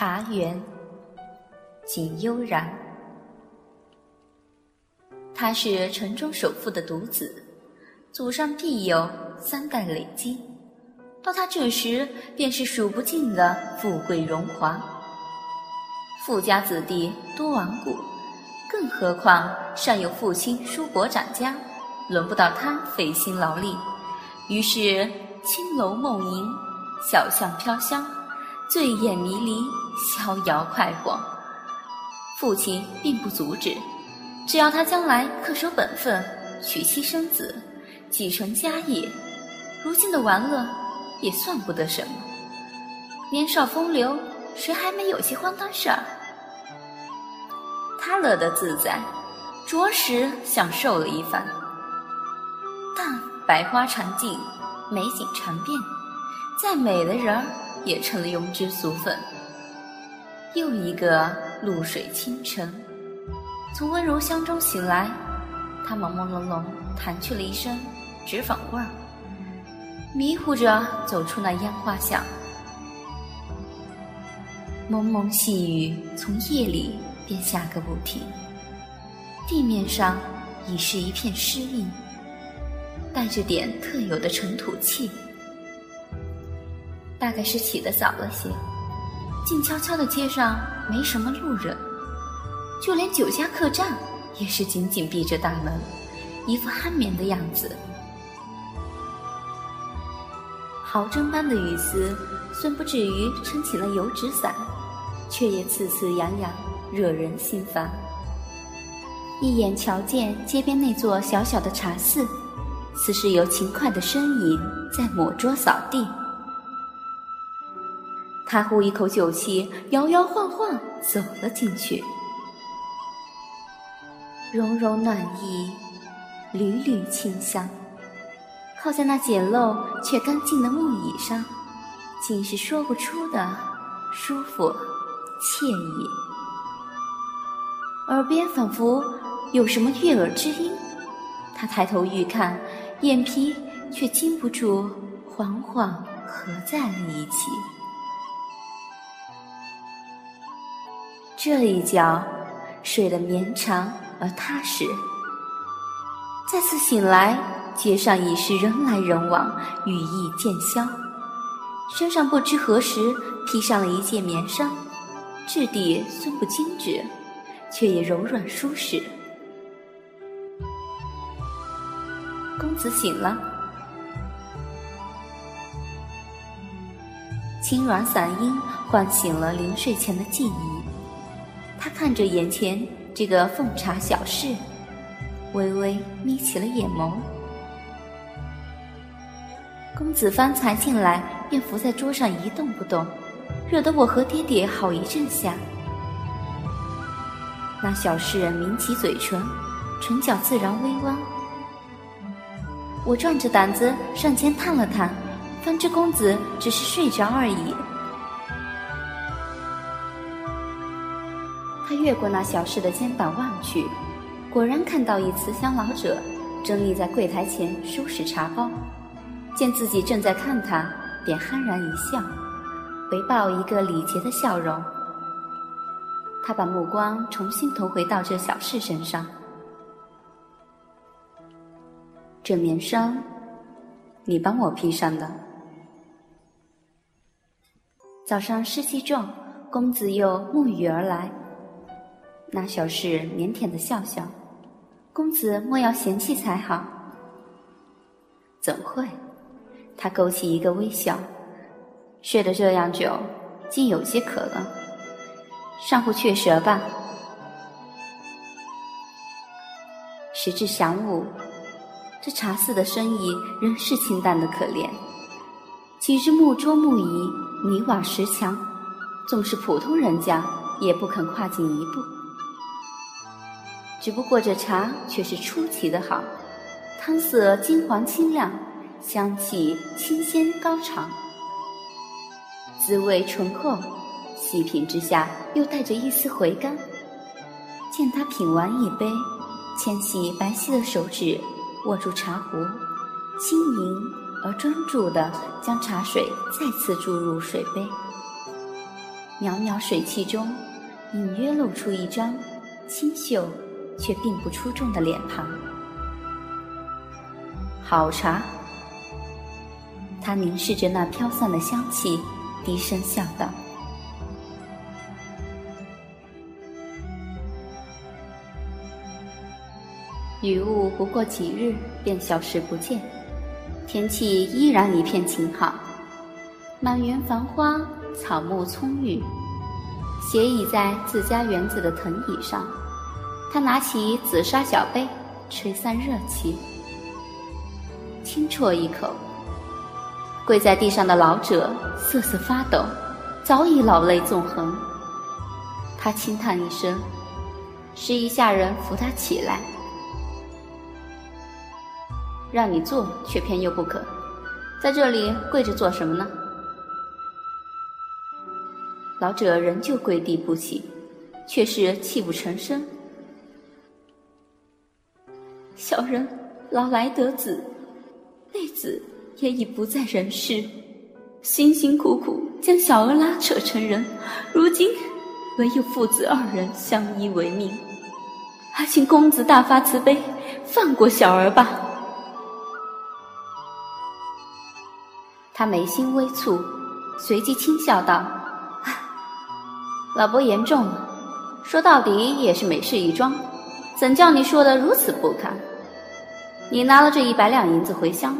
茶园，景悠然。他是城中首富的独子，祖上必有三代累积，到他这时便是数不尽的富贵荣华。富家子弟多顽固，更何况尚有父亲叔伯长家，轮不到他费心劳力。于是青楼梦萦，小巷飘香。醉眼迷离，逍遥快活。父亲并不阻止，只要他将来恪守本分，娶妻生子，继承家业，如今的玩乐也算不得什么。年少风流，谁还没有些荒唐事儿？他乐得自在，着实享受了一番。但百花常尽，美景常变，再美的人儿。也成了庸脂俗粉。又一个露水清晨，从温柔乡中醒来，他朦朦胧胧弹去了一声纸坊味儿，迷糊着走出那烟花巷。蒙蒙细雨从夜里便下个不停，地面上已是一片湿意，带着点特有的尘土气。大概是起得早了些，静悄悄的街上没什么路人，就连酒家客栈也是紧紧闭着大门，一副酣眠的样子。毫针般的雨丝虽不至于撑起了油纸伞，却也刺刺痒痒，惹人心烦。一眼瞧见街边那座小小的茶肆，似是有勤快的身影在抹桌扫地。他呼一口酒气，摇摇晃晃走了进去。融融暖意，缕缕清香，靠在那简陋却干净的木椅上，竟是说不出的舒服惬意。耳边仿佛有什么悦耳之音，他抬头欲看，眼皮却禁不住缓缓合在了一起。这一觉睡得绵长而踏实。再次醒来，街上已是人来人往，羽翼渐消。身上不知何时披上了一件棉衫，质地虽不精致，却也柔软舒适。公子醒了，轻软嗓音唤醒了临睡前的记忆。他看着眼前这个奉茶小事，微微眯起了眼眸。公子方才进来便伏在桌上一动不动，惹得我和爹爹好一阵吓。那小侍人抿起嘴唇，唇角自然微弯。我壮着胆子上前探了探，方知公子只是睡着而已。他越过那小侍的肩膀望去，果然看到一慈祥老者正立在柜台前收拾茶包。见自己正在看他，便酣然一笑，回报一个礼节的笑容。他把目光重新投回到这小侍身上。这棉裳，你帮我披上的。早上湿气重，公子又沐浴而来。那小侍腼腆的笑笑，公子莫要嫌弃才好。怎会？他勾起一个微笑。睡得这样久，竟有些渴了。上壶雀舌吧。时至晌午，这茶肆的生意仍是清淡的可怜。几只木桌木椅，泥瓦石墙，纵是普通人家也不肯跨进一步。只不过这茶却是出奇的好，汤色金黄清亮，香气清鲜高长，滋味醇厚，细品之下又带着一丝回甘。见他品完一杯，纤细白皙的手指握住茶壶，轻盈而专注地将茶水再次注入水杯，袅袅水汽中，隐约露出一张清秀却并不出众的脸庞。好茶。他凝视着那飘散的香气，低声笑道：“雨雾不过几日便消失不见，天气依然一片晴好，满园繁花，草木葱郁。斜倚在自家园子的藤椅上，他拿起紫砂小杯，吹散热气，轻啜一口。”跪在地上的老者瑟瑟发抖，早已老泪纵横。他轻叹一声，示意下人扶他起来。让你坐，却偏又不肯，在这里跪着做什么呢？老者仍旧跪地不起，却是泣不成声。小人老来得子，内子。也已不在人世，辛辛苦苦将小儿拉扯成人，如今唯有父子二人相依为命，还请公子大发慈悲，放过小儿吧。他眉心微蹙，随即轻笑道：“老伯言重了，说到底也是美事一桩，怎叫你说的如此不堪？你拿了这一百两银子回乡。”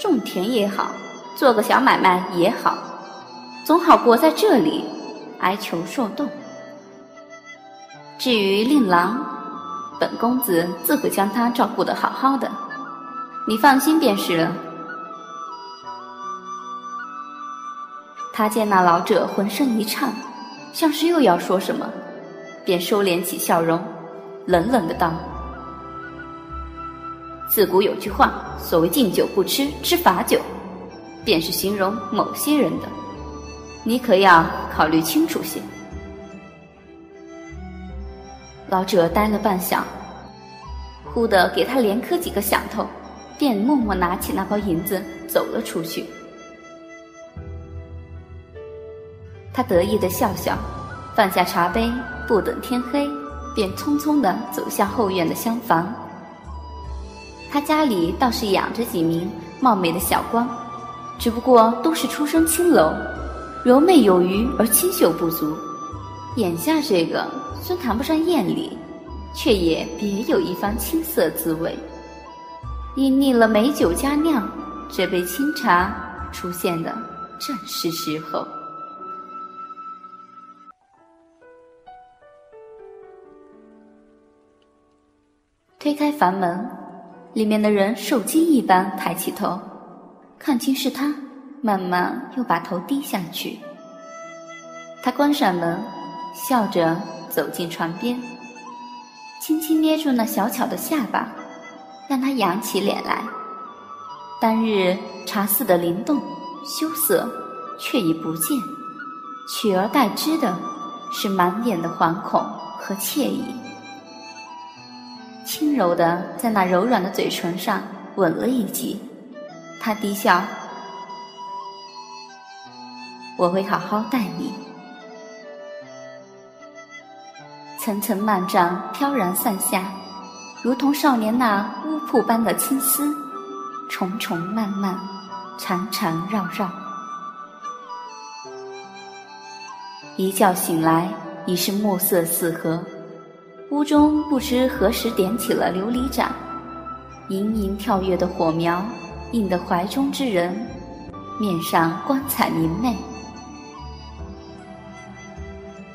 种田也好，做个小买卖也好，总好过在这里挨穷受冻。至于令郎，本公子自会将他照顾得好好的，你放心便是了。他见那老者浑身一颤，像是又要说什么，便收敛起笑容，冷冷的道。自古有句话，所谓“敬酒不吃吃罚酒”，便是形容某些人的。你可要考虑清楚些。老者呆了半晌，忽地给他连磕几个响头，便默默拿起那包银子走了出去。他得意的笑笑，放下茶杯，不等天黑，便匆匆的走向后院的厢房。他家里倒是养着几名貌美的小官，只不过都是出身青楼，柔媚有余而清秀不足。眼下这个虽谈不上艳丽，却也别有一番青涩滋味。因腻了美酒佳酿，这杯清茶出现的正是时候。推开房门。里面的人受惊一般抬起头，看清是他，慢慢又把头低下去。他关上门，笑着走进床边，轻轻捏住那小巧的下巴，让他扬起脸来。当日茶肆的灵动、羞涩，却已不见，取而代之的是满眼的惶恐和惬意。轻柔的在那柔软的嘴唇上吻了一记，他低笑：“我会好好待你。”层层幔帐飘然散下，如同少年那乌瀑般的青丝，重重漫漫，缠缠绕绕。一觉醒来，已是暮色四合。屋中不知何时点起了琉璃盏，盈盈跳跃的火苗映得怀中之人面上光彩明媚。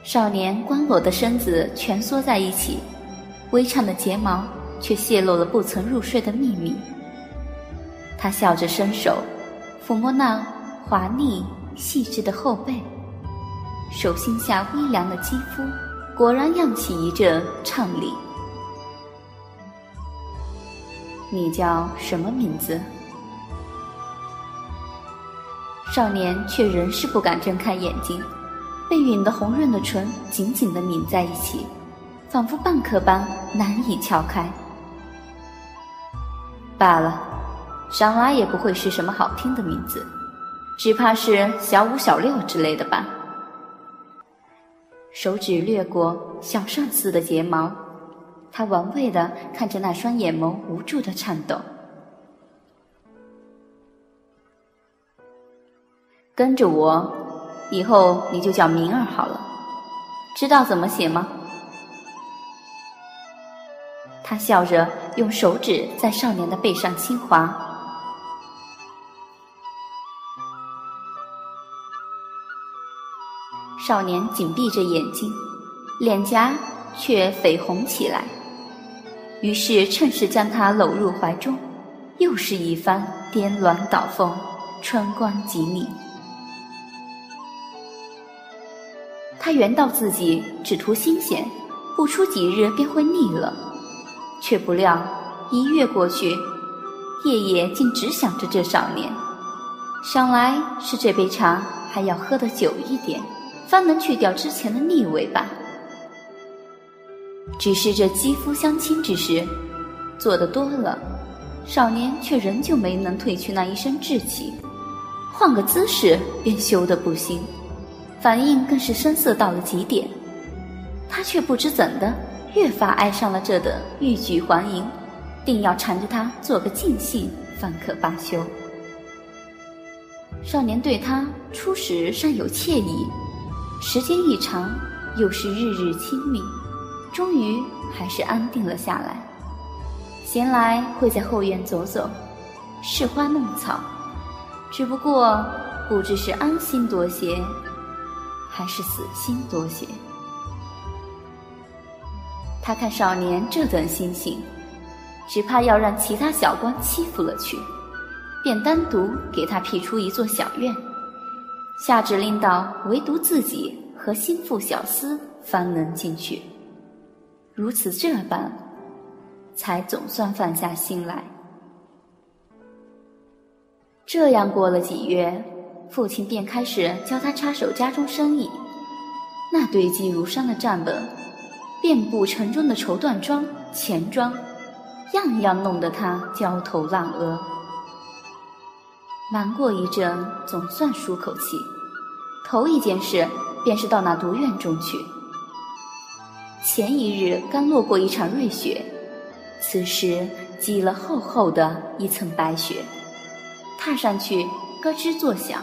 少年光裸的身子蜷缩在一起，微颤的睫毛却泄露了不曾入睡的秘密。他笑着伸手抚摸那滑腻细致的后背，手心下微凉的肌肤。果然漾起一阵畅理。你叫什么名字？少年却仍是不敢睁开眼睛，被允得红润的唇紧紧的抿在一起，仿佛蚌壳般难以撬开。罢了，想来也不会是什么好听的名字，只怕是小五、小六之类的吧。手指掠过小扇似的睫毛，他玩味的看着那双眼眸无助的颤抖。跟着我，以后你就叫明儿好了。知道怎么写吗？他笑着用手指在少年的背上轻划。少年紧闭着眼睛，脸颊却绯红起来。于是趁势将他搂入怀中，又是一番颠鸾倒凤，春光极丽。他原道自己只图新鲜，不出几日便会腻了，却不料一月过去，夜夜竟只想着这少年。想来是这杯茶还要喝得久一点。方能去掉之前的腻味吧。只是这肌肤相亲之事做得多了，少年却仍旧没能褪去那一身稚气，换个姿势便羞得不行，反应更是生涩到了极点。他却不知怎的，越发爱上了这等欲拒还迎，定要缠着他做个尽兴，方可罢休。少年对他初时尚有惬意。时间一长，又是日日亲密，终于还是安定了下来。闲来会在后院走走，试花弄草，只不过不知是安心多些，还是死心多些。他看少年这等心性，只怕要让其他小官欺负了去，便单独给他辟出一座小院。下指令道：“唯独自己和心腹小厮方能进去。”如此这般，才总算放下心来。这样过了几月，父亲便开始教他插手家中生意。那堆积如山的账本，遍布城中的绸缎庄、钱庄，样样弄得他焦头烂额。难过一阵，总算舒口气。头一件事便是到那独院中去。前一日刚落过一场瑞雪，此时积了厚厚的一层白雪，踏上去咯吱作响。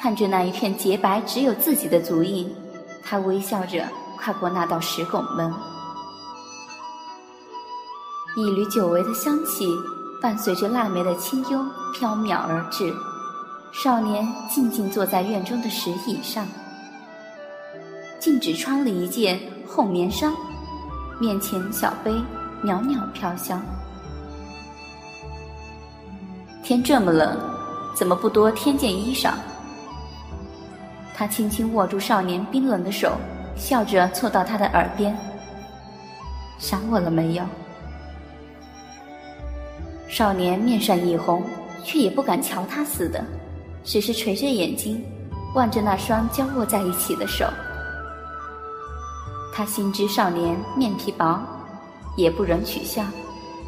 看着那一片洁白，只有自己的足印，他微笑着跨过那道石拱门。一缕久违的香气。伴随着腊梅的清幽飘渺而至，少年静静坐在院中的石椅上，径只穿了一件厚棉衫，面前小杯袅袅飘香。天这么冷，怎么不多添件衣裳？他轻轻握住少年冰冷的手，笑着凑到他的耳边：“想我了没有？”少年面上一红，却也不敢瞧他似的，只是垂着眼睛望着那双交握在一起的手。他心知少年面皮薄，也不忍取笑，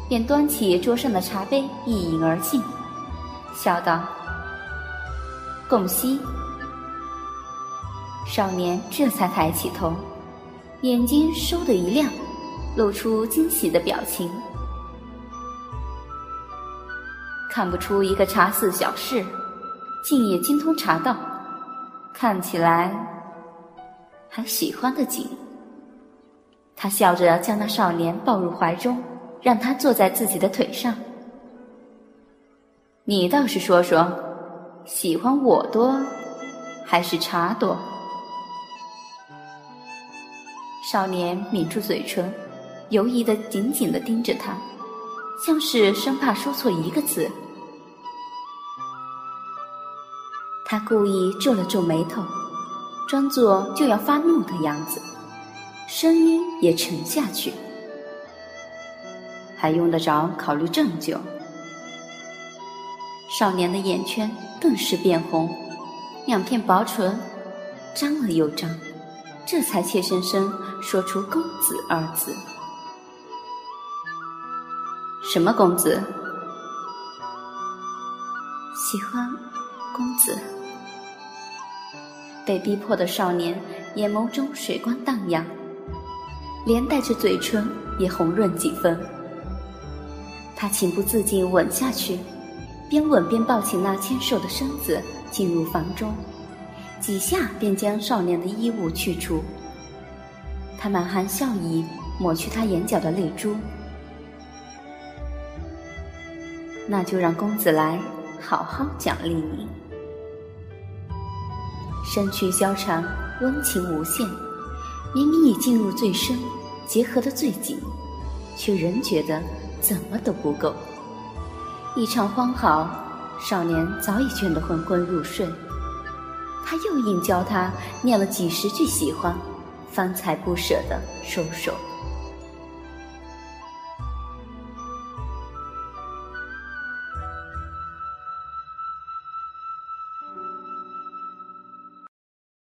便端起桌上的茶杯一饮而尽，笑道：“共西。”少年这才抬起头，眼睛倏地一亮，露出惊喜的表情。看不出一个茶肆小事，竟也精通茶道，看起来还喜欢的紧。他笑着将那少年抱入怀中，让他坐在自己的腿上。你倒是说说，喜欢我多，还是茶多？少年抿住嘴唇，犹疑的紧紧的盯着他，像是生怕说错一个字。他故意皱了皱眉头，装作就要发怒的样子，声音也沉下去。还用得着考虑这么久？少年的眼圈顿时变红，两片薄唇张了又张，这才怯生生说出“公子”二字。什么公子？喜欢公子。被逼迫的少年眼眸中水光荡漾，连带着嘴唇也红润几分。他情不自禁吻下去，边吻边抱起那纤瘦的身子进入房中，几下便将少年的衣物去除。他满含笑意，抹去他眼角的泪珠。那就让公子来好好奖励你。身躯交缠，温情无限，明明已进入最深，结合的最紧，却仍觉得。怎么都不够。一场欢好，少年早已倦得昏昏入睡。他又硬教他念了几十句喜欢，方才不舍得收手。